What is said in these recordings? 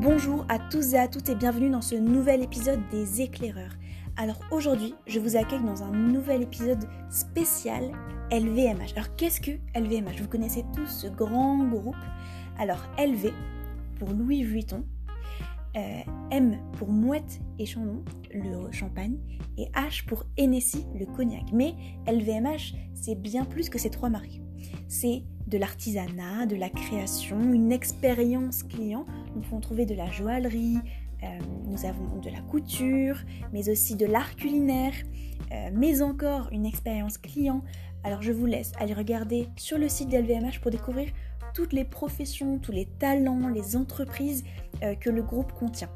Bonjour à tous et à toutes et bienvenue dans ce nouvel épisode des éclaireurs. Alors aujourd'hui, je vous accueille dans un nouvel épisode spécial LVMH. Alors qu'est-ce que LVMH Vous connaissez tous ce grand groupe? Alors LV pour Louis Vuitton, euh, M pour Mouette et Chandon, le champagne, et H pour Hennessy, le cognac. Mais LVMH, c'est bien plus que ces trois marques. C'est de l'artisanat, de la création, une expérience client. Nous pouvons trouver de la joaillerie, euh, nous avons de la couture, mais aussi de l'art culinaire, euh, mais encore une expérience client. Alors je vous laisse aller regarder sur le site d'LVMH pour découvrir toutes les professions, tous les talents, les entreprises euh, que le groupe contient.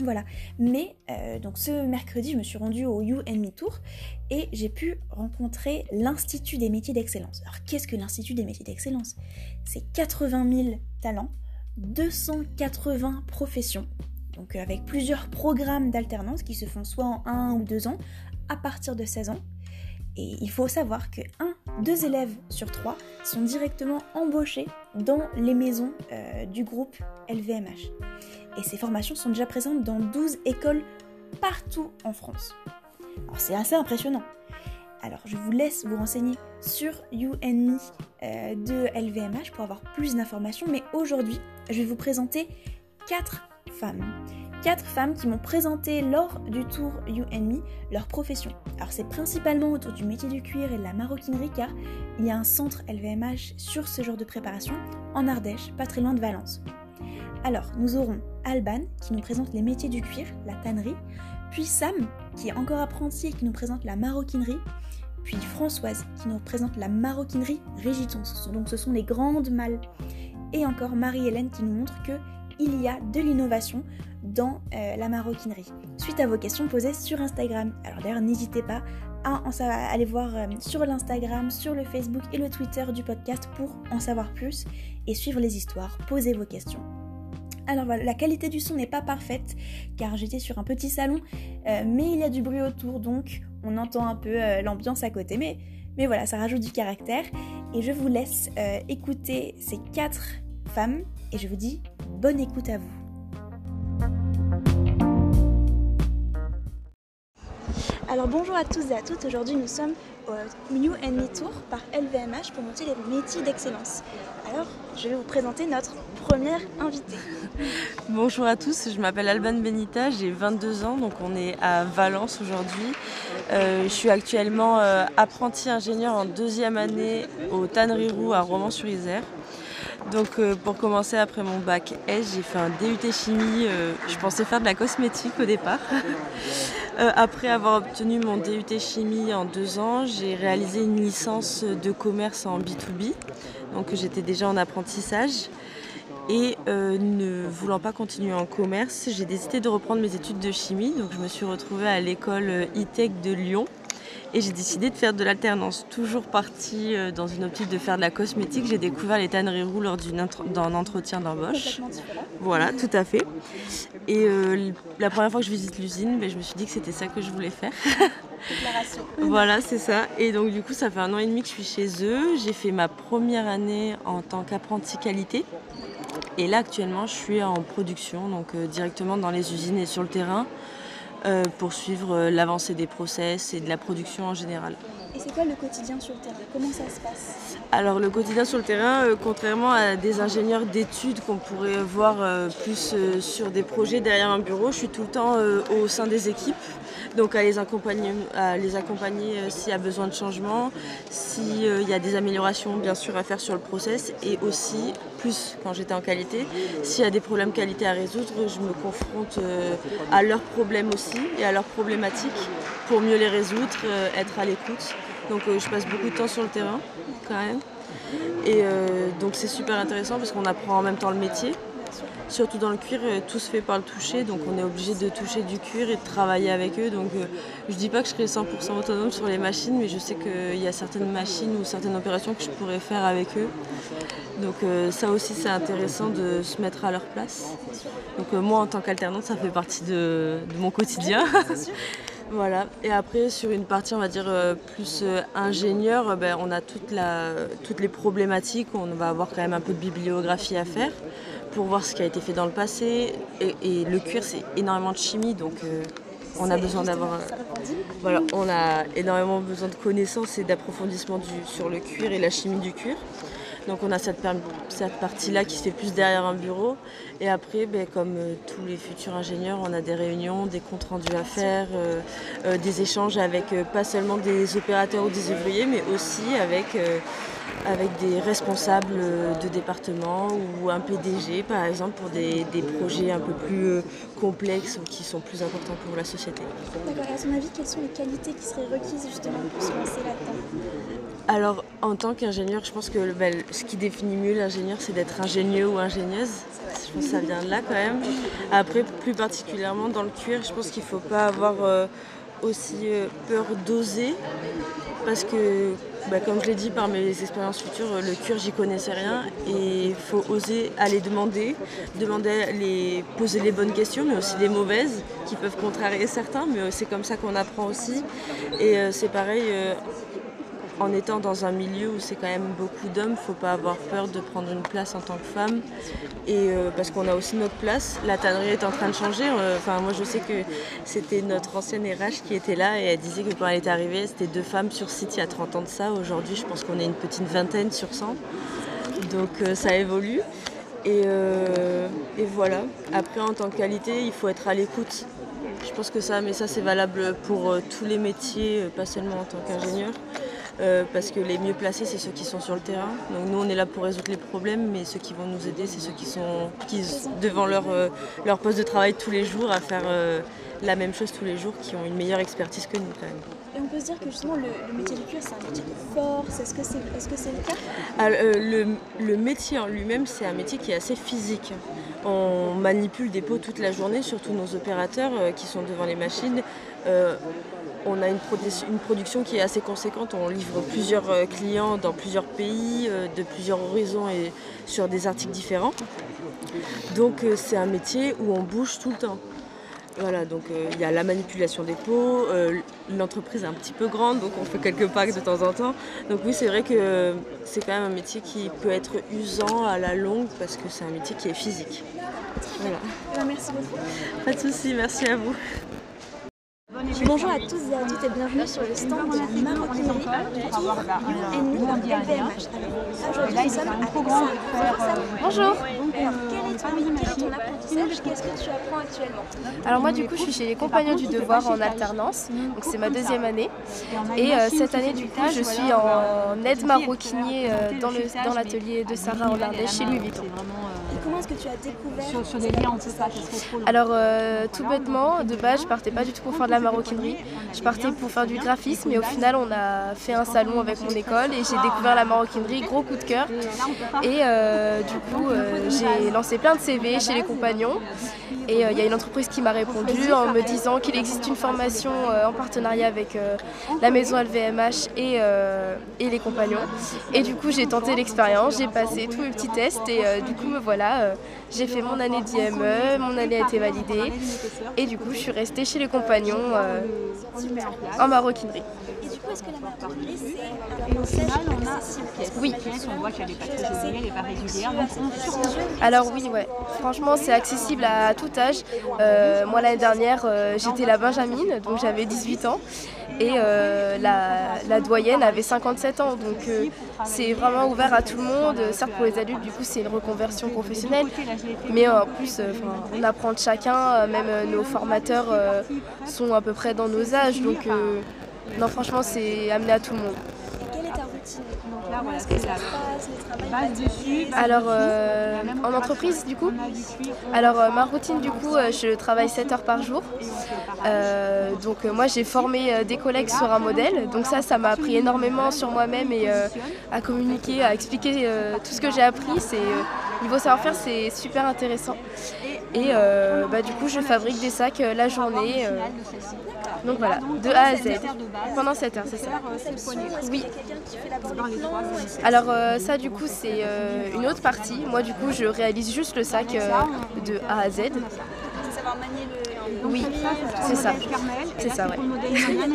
Voilà. Mais donc ce mercredi, je me suis rendue au You Me Tour et j'ai pu rencontrer l'Institut des métiers d'excellence. Alors qu'est-ce que l'Institut des métiers d'excellence? C'est 80 000 talents, 280 professions, donc avec plusieurs programmes d'alternance qui se font soit en un ou deux ans à partir de 16 ans. Et il faut savoir que un, deux élèves sur trois sont directement embauchés dans les maisons euh, du groupe LVMH. Et ces formations sont déjà présentes dans 12 écoles partout en France. Alors c'est assez impressionnant. Alors je vous laisse vous renseigner sur You and Me de LVMH pour avoir plus d'informations, mais aujourd'hui je vais vous présenter 4 femmes. Quatre femmes qui m'ont présenté lors du tour You and Me leur profession. Alors c'est principalement autour du métier du cuir et de la maroquinerie car il y a un centre LVMH sur ce genre de préparation en Ardèche, pas très loin de Valence. Alors nous aurons Alban qui nous présente les métiers du cuir, la tannerie, puis Sam qui est encore apprenti et qui nous présente la maroquinerie, puis Françoise qui nous présente la maroquinerie Régiton, donc ce sont les grandes malles, et encore Marie-Hélène qui nous montre que il y a de l'innovation dans euh, la maroquinerie. Suite à vos questions posées sur Instagram. Alors d'ailleurs, n'hésitez pas à aller voir euh, sur l'Instagram, sur le Facebook et le Twitter du podcast pour en savoir plus et suivre les histoires, poser vos questions. Alors voilà, la qualité du son n'est pas parfaite car j'étais sur un petit salon, euh, mais il y a du bruit autour donc on entend un peu l'ambiance à côté. Mais, mais voilà, ça rajoute du caractère et je vous laisse écouter ces quatre femmes et je vous dis bonne écoute à vous. Alors bonjour à tous et à toutes, aujourd'hui nous sommes au New Me Tour par LVMH pour monter les métiers d'excellence. Alors je vais vous présenter notre première invitée. Bonjour à tous, je m'appelle Alban Benita, j'ai 22 ans, donc on est à Valence aujourd'hui. Euh, je suis actuellement euh, apprenti ingénieur en deuxième année au Tannerie Roux à Romans-sur-Isère. Donc euh, pour commencer après mon bac S, j'ai fait un DUT chimie. Je pensais faire de la cosmétique au départ. Euh, après avoir obtenu mon DUT chimie en deux ans, j'ai réalisé une licence de commerce en B2B. Donc j'étais déjà en apprentissage. Et ne voulant pas continuer en commerce, j'ai décidé de reprendre mes études de chimie. Donc je me suis retrouvée à l'école e-tech de Lyon et j'ai décidé de faire de l'alternance. Toujours partie euh, dans une optique de faire de la cosmétique, j'ai découvert les tanneries roux lors d'un entretien d'embauche. Voilà, tout à fait. Et euh, la première fois que je visite l'usine, ben, je me suis dit que c'était ça que je voulais faire. voilà, c'est ça. Et donc du coup, ça fait un an et demi que je suis chez eux. J'ai fait ma première année en tant qu'apprenti qualité. Et là, actuellement, je suis en production, donc euh, directement dans les usines et sur le terrain. Euh, pour suivre euh, l'avancée des process et de la production en général. Et c'est quoi le quotidien sur le terrain? Comment ça se passe? Alors le quotidien sur le terrain, euh, contrairement à des ingénieurs d'études qu'on pourrait voir plus sur des projets derrière un bureau, je suis tout le temps au sein des équipes donc à les accompagner, à les accompagner euh, s'il y a besoin de changement, s'il euh, y a des améliorations bien sûr à faire sur le process et aussi, plus quand j'étais en qualité, s'il y a des problèmes qualité à résoudre, je me confronte euh, à leurs problèmes aussi et à leurs problématiques pour mieux les résoudre, être à l'écoute. Donc je passe beaucoup de temps sur le terrain quand même. Et donc c'est super intéressant parce qu'on apprend en même temps le métier. Surtout dans le cuir, euh, tout se fait par le toucher, donc on est obligé de toucher du cuir et de travailler avec eux. Donc euh, je dis pas que je serai 100% autonome sur les machines, mais je sais qu'il y a certaines machines ou certaines opérations que je pourrais faire avec eux. Donc euh, ça aussi c'est intéressant de se mettre à leur place. Donc moi en tant qu'alternante, ça fait partie de, mon quotidien. Voilà. Et après, sur une partie, on va dire, plus ingénieur, ben, on a toute la, toutes les problématiques. On va avoir quand même un peu de bibliographie à faire pour voir ce qui a été fait dans le passé. Et, le cuir, c'est énormément de chimie, donc on a besoin d'avoir. voilà, on a énormément besoin de connaissances et d'approfondissement sur le cuir et la chimie du cuir. Donc on a cette, partie-là qui se fait plus derrière un bureau. Et après, ben, comme euh, tous les futurs ingénieurs, on a des réunions, des comptes rendus à faire, euh, euh, des échanges avec pas seulement des opérateurs ou des ouvriers, mais aussi avec, des responsables de département ou un PDG, par exemple, pour des, des projets un peu plus complexes ou qui sont plus importants pour la société. D'accord. À son avis, quelles sont les qualités qui seraient requises justement pour se lancer là-dedans? Alors, en tant qu'ingénieur, je pense que ben, ce qui définit mieux l'ingénieur, c'est d'être ingénieux ou ingénieuse. Je pense que ça vient de là quand même. Après, plus particulièrement dans le cuir, je pense qu'il ne faut pas avoir euh, aussi euh, peur d'oser. Parce que, ben, comme je l'ai dit par mes expériences futures, le cuir, j'y connaissais rien. Et il faut oser aller demander, demander les, poser les bonnes questions, mais aussi les mauvaises, qui peuvent contrarier certains. Mais c'est comme ça qu'on apprend aussi. Et euh, c'est pareil en étant dans un milieu où c'est quand même beaucoup d'hommes, faut pas avoir peur de prendre une place en tant que femme. Et euh, parce qu'on a aussi notre place. La tannerie est en train de changer. Euh, moi, je sais que c'était notre ancienne RH qui était là et elle disait que quand elle est arrivée, c'était deux femmes sur site il y a 30 ans de ça. Aujourd'hui, je pense qu'on est une petite vingtaine sur 100. Donc euh, ça évolue. Et, et, voilà. Après, en tant que qualité, il faut être à l'écoute. Je pense que ça, mais ça, c'est valable pour tous les métiers, pas seulement en tant qu'ingénieur. Euh, parce que les mieux placés, c'est ceux qui sont sur le terrain. Donc nous, on est là pour résoudre les problèmes, mais ceux qui vont nous aider, c'est ceux qui sont devant leur, euh, leur poste de travail tous les jours à faire euh, la même chose tous les jours, qui ont une meilleure expertise que nous quand même. Et on peut se dire que justement le, métier du cuir, c'est un métier de force. Est-ce que c'est est -ce le cas? Ah, le, le, métier en lui-même, c'est un métier qui est assez physique. On manipule des pots toute la journée, surtout nos opérateurs qui sont devant les machines on a une, production qui est assez conséquente. On livre plusieurs euh, clients dans plusieurs pays, euh, de plusieurs horizons et sur des articles différents. Donc euh, c'est un métier où on bouge tout le temps. Voilà, donc il y a la manipulation des pots, l'entreprise est un petit peu grande, donc on fait quelques packs de temps en temps. Donc oui, c'est vrai que c'est quand même un métier qui peut être usant à la longue parce que c'est un métier qui est physique. Voilà. Ben, merci beaucoup. Pas de soucis, merci à vous. Bonjour à tous et à toutes et bienvenue sur le stand de la maroquinerie and LVMH. Aujourd'hui, nous sommes à Bonjour Bonjour Alors, quel est, ton, apprentissage Qu'est-ce que tu apprends actuellement Alors moi, du coup, je suis chez les Compagnons du Devoir en alternance, donc c'est ma deuxième année. Et euh, cette année, du coup, je suis en aide maroquinier euh, dans l'atelier de Sarah en Ardèche chez Louis Vuitton comment est-ce que tu as découvert sur, des liens entre ça Alors euh, tout bêtement, de base je partais pas du tout pour faire de la maroquinerie, je partais pour faire du graphisme et au final on a fait un salon avec mon école et j'ai découvert la maroquinerie, gros coup de cœur. Et euh, du coup euh, j'ai lancé plein de CV chez les compagnons et il y a une entreprise qui m'a répondu en me disant qu'il existe une formation en partenariat avec la maison LVMH et, et les compagnons. Et du coup j'ai tenté l'expérience, j'ai passé tous mes petits tests et du coup me voilà euh, j'ai fait mon année d'IME, mon année a été validée et du coup je suis restée chez les compagnons euh, en maroquinerie. Et du coup, est-ce que la maroquinerie, c'est un accessible Oui. On voit qu'elle n'est pas très elle n'est pas régulière. Alors oui, ouais. Franchement, c'est accessible à tout âge. Euh, moi, l'année dernière, j'étais la Benjamine, donc j'avais 18 ans. Et la, la, doyenne avait 57 ans. Donc c'est vraiment ouvert à tout le monde. Certes, pour les adultes, du coup, c'est une reconversion professionnelle. Mais en plus, on apprend de chacun. Même nos formateurs sont à peu près dans nos âges. Donc non, franchement, c'est amené à tout le monde. Est-ce que ça se passe, le travail dessus, Alors, euh, en entreprise, du coup Alors, euh, ma routine, du coup, euh, je travaille 7 heures par jour. donc, moi, j'ai formé des collègues sur un modèle. Donc, ça, ça m'a appris énormément sur moi-même et à communiquer, à expliquer tout ce que j'ai appris. C'est Niveau savoir-faire, c'est super intéressant. Et bah, du coup, je fabrique des sacs la journée. Donc voilà, de A à Z. Pendant 7 heures, c'est ça. Oui. Alors euh, ça du coup c'est euh, une autre partie. Moi du coup je réalise juste le sac euh, de A à Z. Oui, c'est ça. C'est ça, ouais.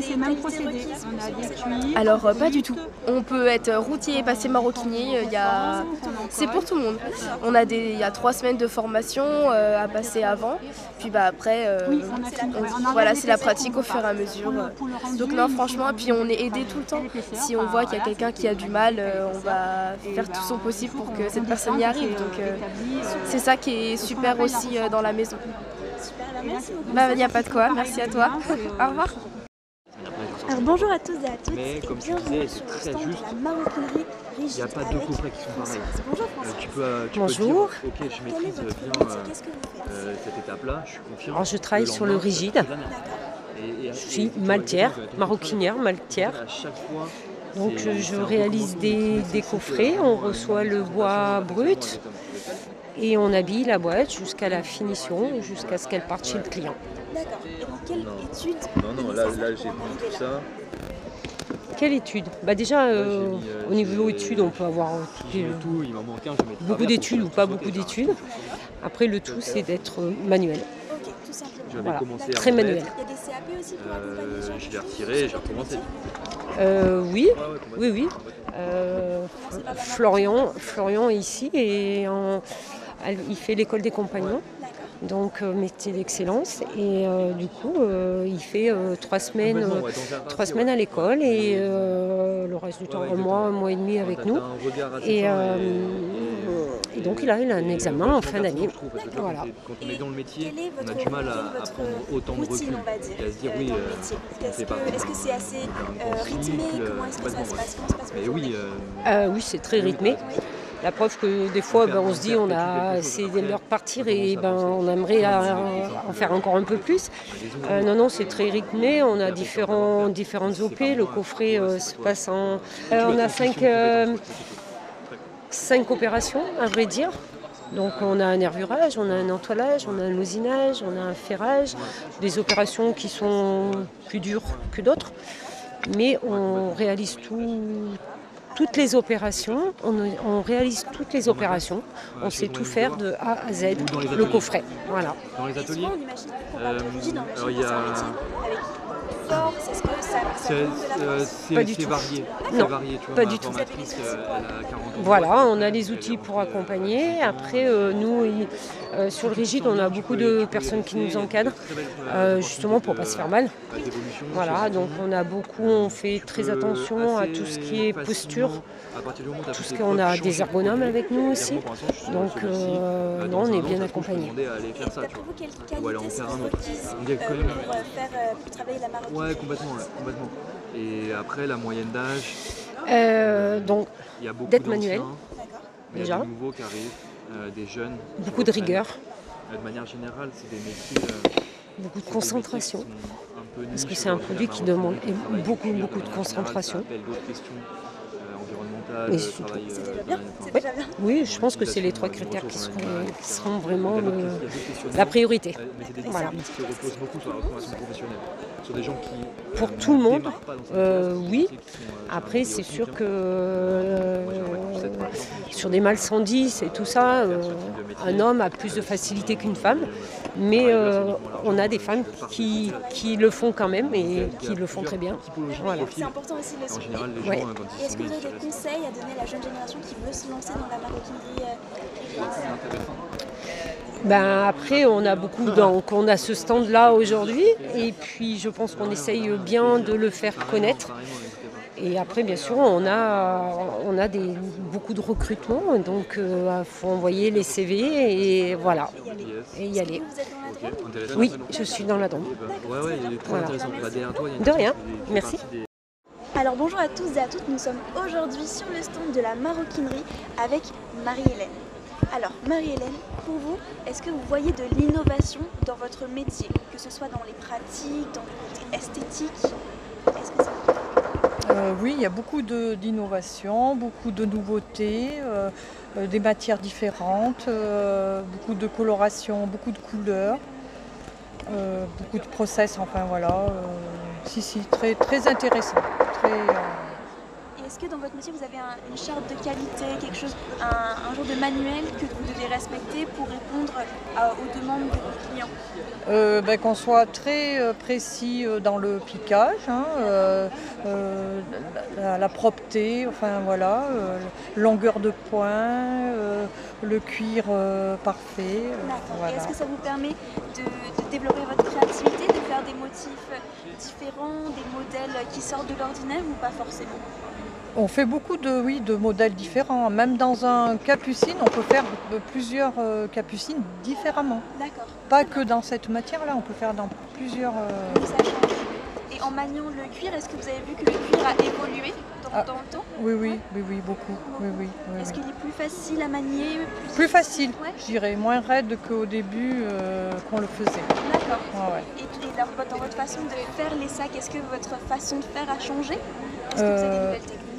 C'est même procédé. On a des. Alors euh, pas du tout. On peut être routier, passer maroquinier. euh, Il y a... C'est pour tout le monde. On a des, il y a trois semaines de formation euh, à passer avant. Puis bah après, euh, Oui, on on- voilà, c'est la pratique au fur et à mesure. Donc non, franchement, puis on est aidé tout le temps. Si on voit qu'il y a quelqu'un qui a du mal, on va faire tout son possible pour que cette personne y arrive. Donc c'est ça qui est super aussi dans la maison. Beaucoup. Bah il n'y a pas de quoi, merci à toi. Au revoir. Alors bonjour à tous et à toutes. Mais et comme tu disais, sur c'est très stand juste. Il rigide. n'y a pas deux coffrets qui sont pareils. Bonjour Euh, Francis. tu peux, euh, tu Bonjour. peux dire, ok, je maîtrise bien euh, euh, cette étape-là, je suis confiant. Alors, je travaille sur le rigide. Et- et- Je suis maltière, maroquinière, maltière. Donc je réalise des, coffrets, on reçoit le bois brut et on habille la boîte jusqu'à la finition, jusqu'à ce qu'elle parte chez le client. D'accord. Et dans quelle Non. étude Non, non, là, là j'ai pris tout ça. Quelle étude? Bah Déjà, Là, euh, mis, euh, au niveau études, on peut avoir euh, les- mis tout, il manque un, je beaucoup d'études ou pas tout beaucoup d'études. Après, le tout, c'est d'être euh, manuel. Ok, tout simplement. J'avais Voilà. commencé à Très manuel. Il y a des CAP aussi pour accompagner euh, genre je l'ai retiré et j'ai recommencé. Euh, oui, Ouais, ouais, complètement, oui, oui. Euh, Florian, Florian est ici et en- il fait l'école des compagnons. Donc euh, métier d'excellence. Et euh, du coup, euh, il fait euh, trois semaines, euh, trois semaines à l'école et euh, le reste du temps, un mois, un mois et demi avec nous. Et, euh, donc, il a- il a un et examen en fin d'année. Voilà. Quand, on est dans le métier, on a votre, du mal quel est à, prendre autant de routine, recul on va dire, et à se dire oui, dans le métier on Est-ce que, c'est assez euh, rythmé? Comment est-ce que ça se passe? Oui, euh, Euh, oui, c'est très oui, rythmé. La preuve que des fois, On ben, on se dit, on a, c'est l'heure de partir et ben, on aimerait en faire encore un peu plus. Euh, non, non, c'est très rythmé. On a différents, différentes OP. Le coffret euh, se passe en. euh, on a cinq, cinq opérations, à vrai dire. Donc on a un nervurage, on a un entoilage, on a un usinage, on a un ferrage, des opérations qui sont plus dures que d'autres. Mais on réalise tout, toutes les opérations, on, on réalise toutes les opérations, on sait tout faire de A à Z, Ou dans les le coffret. Voilà. Dans les ateliers, Euh, alors, il y a- Est-ce que ça, ça c'est euh, force c'est- Pas du c'est tout. varié. Non, varié, tu vois, pas du tout. euh, elle a 40 ans. Voilà, on a les outils pour accompagner. Après, euh, nous, euh, sur le rigide, on a beaucoup de personnes qui nous encadrent, euh, justement pour pas se faire mal. Voilà, donc on a beaucoup, on fait très attention à tout ce qui est posture, tout ce qu'on a des ergonomes avec nous aussi. Donc, euh, non, on est bien accompagné. Et d'après vous, quelles Ou aller en qualités faire sont un autre. requises On dit que quand même- pour, travailler la Ouais, complètement, ouais, complètement. Et après, la moyenne d'âge, Euh, donc, il y a beaucoup D'être manuel, il y a déjà. des nouveaux qui arrivent, euh, des jeunes. beaucoup de rigueur, Euh, De manière générale, c'est des métiers. euh, beaucoup de concentration. peu Parce que c'est un produit qui demande beaucoup, beaucoup de concentration. Ça appelle d'autres questions euh, environnementales, Mais le surtout- euh, bien. bien. Oui, je pense que c'est les trois critères qui seront, qui seront vraiment le- la priorité. Voilà. Sur des gens qui. Pour euh, tout le monde, euh, c'est des oui. euh, Après, c'est sûr que hein. Euh, exemple, sur des mal 110 et tout ça, euh, un homme a plus de facilité qu'une femme, mais euh, on a des femmes qui, qui le font quand même et qui le font très bien. Voilà. C'est important aussi de le En souligner. général, les gens, Ouais. quand Et est-ce que vous avez des conseils à donner à la jeune génération qui veut se lancer dans la maroquinerie euh, c'est intéressant. Ben après, on a beaucoup, donc on a ce stand-là aujourd'hui, et puis je pense qu'on essaye bien de le faire connaître. Et après, bien sûr, on a, on a des, beaucoup de recrutement, donc il faut envoyer les CV et voilà, et y aller. Vous êtes dans la Ok, drôme intéressant. Oui, je suis dans la très Voilà. intéressant. Bah, De rien. Merci. Alors bonjour à tous et à toutes, nous sommes aujourd'hui sur le stand de la maroquinerie avec Marie-Hélène. Alors Marie-Hélène, pour vous, est-ce que vous voyez de l'innovation dans votre métier, que ce soit dans les pratiques, dans le côté esthétique? Euh, oui, il y a beaucoup d'innovations, beaucoup de nouveautés, euh, euh, des matières différentes, beaucoup de colorations, beaucoup de couleurs, beaucoup de process, enfin voilà. si, si, très, très intéressant. Très, est-ce que dans votre métier vous avez une charte de qualité, quelque chose, un, genre de manuel que vous devez respecter pour répondre aux demandes de vos clients euh, ben, Qu'on soit très euh, précis euh, dans le piquage, hein, la, propreté, enfin voilà, longueur de point, le cuir parfait. Est-ce que ça vous permet de, de développer votre créativité, de faire des motifs différents, des modèles qui sortent de l'ordinaire ou pas forcément? On fait beaucoup de, oui, de modèles différents. Même dans un capucine, on peut faire plusieurs euh, capucines différemment. D'accord. Pas que dans cette matière-là, on peut faire dans plusieurs. Euh, ça change. Et en maniant le cuir, est-ce que vous avez vu que le cuir a évolué dans, ah, le temps? Oui, oui, oui, oui, beaucoup. Oui, oui, est-ce qu'il est plus facile à manier Plus, facile, je dirais. Moins raide qu'au début euh, qu'on le faisait. D'accord. Et, dans, votre façon de faire les sacs, est-ce que votre façon de faire a changé? Est-ce que vous avez des nouvelles techniques?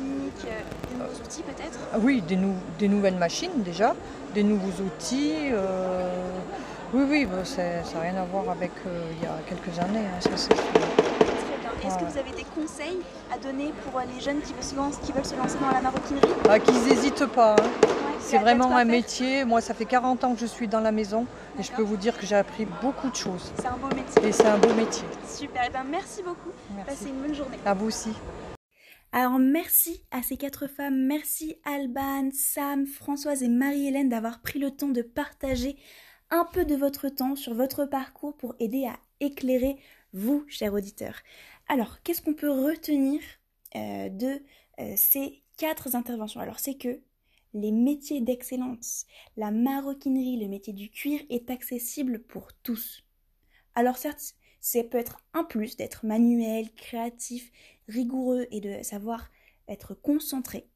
Des nouveaux outils peut-être? Oui, des, des, nouvelles machines déjà, des nouveaux outils. Euh, oui, oui, bah, ça n'a rien à voir avec euh, il y a quelques années, hein, ça c'est. Est-ce que vous avez des conseils à donner pour les jeunes qui veulent se lancer, qui veulent se lancer dans la maroquinerie? Ah, Qu'ils n'hésitent pas. Hein. c'est vraiment un métier. Moi, ça fait 40 ans que je suis dans la maison et je peux vous dire que j'ai appris beaucoup de choses. C'est un beau métier. Et c'est un beau métier. Super. Eh ben, merci beaucoup. Passez une bonne journée. À vous aussi. Alors merci à ces quatre femmes, merci Alban, Sam, Françoise et Marie-Hélène d'avoir pris le temps de partager un peu de votre temps sur votre parcours pour aider à éclairer vous, chers auditeurs. Alors, qu'est-ce qu'on peut retenir euh, de euh, ces quatre interventions? Alors, c'est que les métiers d'excellence, la maroquinerie, le métier du cuir est accessible pour tous. Alors certes, ça peut être un plus d'être manuel, créatif, rigoureux et de savoir être concentré.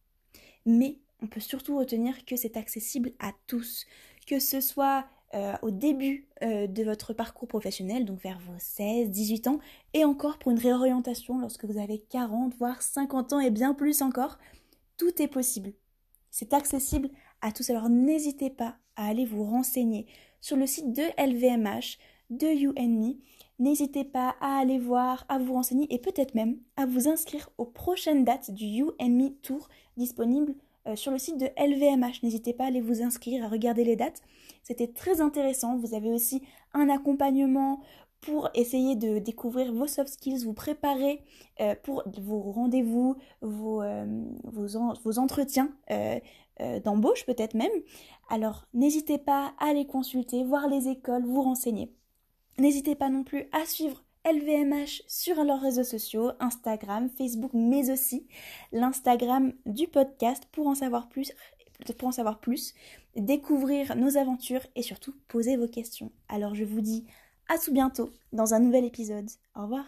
Mais on peut surtout retenir que c'est accessible à tous, que ce soit euh, au début euh, de votre parcours professionnel, donc vers vos 16, 18 ans, et encore pour une réorientation lorsque vous avez 40, voire 50 ans et bien plus encore, tout est possible. C'est accessible à tous, alors n'hésitez pas à aller vous renseigner sur le site de LVMH, de UNME, N'hésitez pas à aller voir, à vous renseigner et peut-être même à vous inscrire aux prochaines dates du You and Me Tour disponible euh, sur le site de LVMH. N'hésitez pas à aller vous inscrire, à regarder les dates. C'était très intéressant. Vous avez aussi un accompagnement pour essayer de découvrir vos soft skills, vous préparer euh, pour vos rendez-vous, vos, euh, vos, entretiens d'embauche peut-être même. Alors n'hésitez pas à les consulter, voir les écoles, vous renseigner. N'hésitez pas non plus à suivre LVMH sur leurs réseaux sociaux, Instagram, Facebook, mais aussi l'Instagram du podcast pour en savoir plus, pour découvrir nos aventures et surtout poser vos questions. Alors je vous dis à tout bientôt dans un nouvel épisode. Au revoir.